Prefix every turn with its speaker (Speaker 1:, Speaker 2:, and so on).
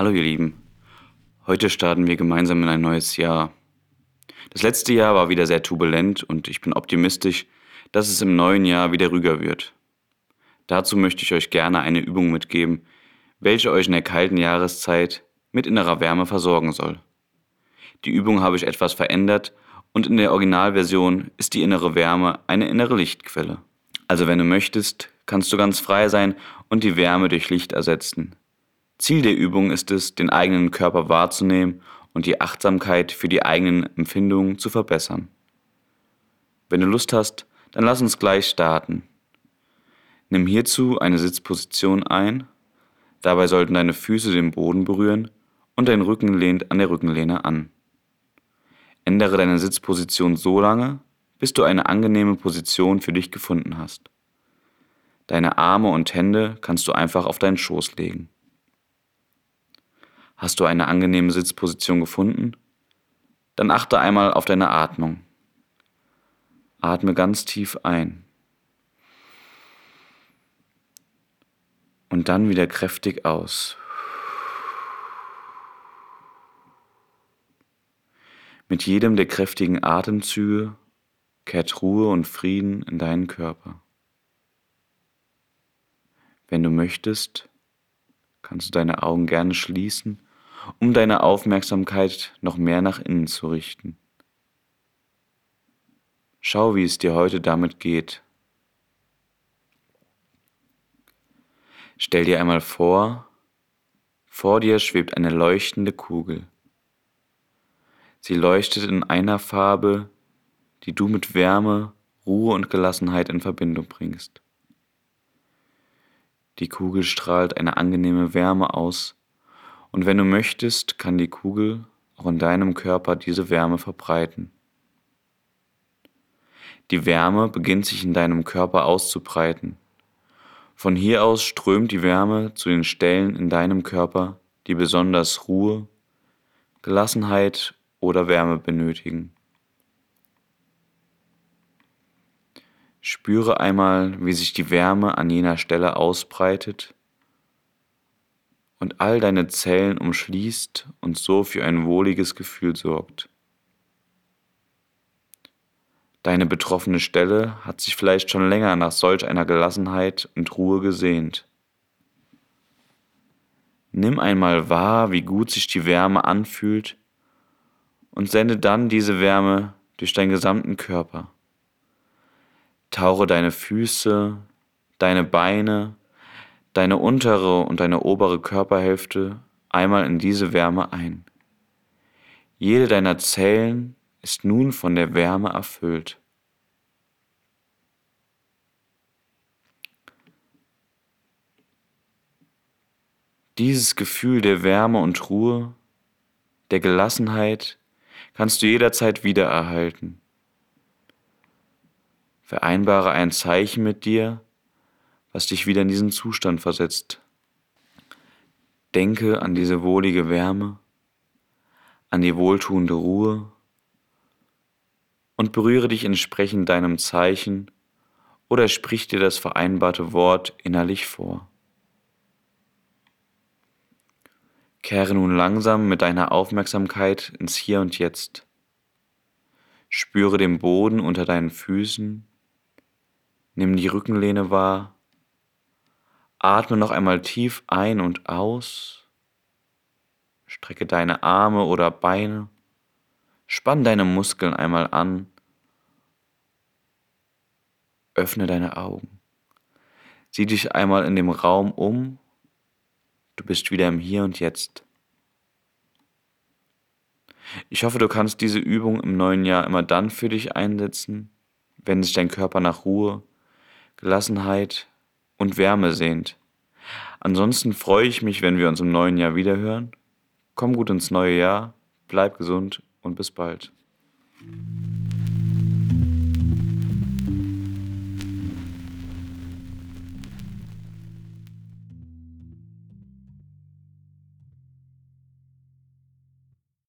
Speaker 1: Hallo ihr Lieben, heute starten wir gemeinsam in ein neues Jahr. Das letzte Jahr war wieder sehr turbulent und ich bin optimistisch, dass es im neuen Jahr wieder ruhiger wird. Dazu möchte ich euch gerne eine Übung mitgeben, welche euch in der kalten Jahreszeit mit innerer Wärme versorgen soll. Die Übung habe ich etwas verändert und in der Originalversion ist die innere Wärme eine innere Lichtquelle. Also wenn du möchtest, kannst du ganz frei sein und die Wärme durch Licht ersetzen. Ziel der Übung ist es, den eigenen Körper wahrzunehmen und die Achtsamkeit für die eigenen Empfindungen zu verbessern. Wenn du Lust hast, dann lass uns gleich starten. Nimm hierzu eine Sitzposition ein, dabei sollten deine Füße den Boden berühren und dein Rücken lehnt an der Rückenlehne an. Ändere deine Sitzposition so lange, bis du eine angenehme Position für dich gefunden hast. Deine Arme und Hände kannst du einfach auf deinen Schoß legen. Hast du eine angenehme Sitzposition gefunden? Dann achte einmal auf deine Atmung. Atme ganz tief ein. Und dann wieder kräftig aus. Mit jedem der kräftigen Atemzüge kehrt Ruhe und Frieden in deinen Körper. Wenn du möchtest, kannst du deine Augen gerne schließen um deine Aufmerksamkeit noch mehr nach innen zu richten. Schau, wie es dir heute damit geht. Stell dir einmal vor, vor dir schwebt eine leuchtende Kugel. Sie leuchtet in einer Farbe, die du mit Wärme, Ruhe und Gelassenheit in Verbindung bringst. Die Kugel strahlt eine angenehme Wärme aus, und wenn du möchtest, kann die Kugel auch in deinem Körper diese Wärme verbreiten. Die Wärme beginnt sich in deinem Körper auszubreiten. Von hier aus strömt die Wärme zu den Stellen in deinem Körper, die besonders Ruhe, Gelassenheit oder Wärme benötigen. Spüre einmal, wie sich die Wärme an jener Stelle ausbreitet und all deine Zellen umschließt und so für ein wohliges Gefühl sorgt. Deine betroffene Stelle hat sich vielleicht schon länger nach solch einer Gelassenheit und Ruhe gesehnt. Nimm einmal wahr, wie gut sich die Wärme anfühlt und sende dann diese Wärme durch deinen gesamten Körper. Tauche deine Füße, deine Beine, deine untere und deine obere Körperhälfte einmal in diese Wärme ein. Jede deiner Zellen ist nun von der Wärme erfüllt. Dieses Gefühl der Wärme und Ruhe, der Gelassenheit kannst du jederzeit wiedererhalten. Vereinbare ein Zeichen mit dir, was dich wieder in diesen Zustand versetzt. Denke an diese wohlige Wärme, an die wohltuende Ruhe und berühre dich entsprechend deinem Zeichen oder sprich dir das vereinbarte Wort innerlich vor. Kehre nun langsam mit deiner Aufmerksamkeit ins Hier und Jetzt. Spüre den Boden unter deinen Füßen, nimm die Rückenlehne wahr Atme noch einmal tief ein und aus. Strecke deine Arme oder Beine. Spann deine Muskeln einmal an. Öffne deine Augen. Sieh dich einmal in dem Raum um. Du bist wieder im Hier und Jetzt. Ich hoffe, du kannst diese Übung im neuen Jahr immer dann für dich einsetzen, wenn sich dein Körper nach Ruhe, Gelassenheit und Wärme sehnt. Ansonsten freue ich mich, wenn wir uns im neuen Jahr wiederhören. Komm gut ins neue Jahr, bleib gesund und bis bald.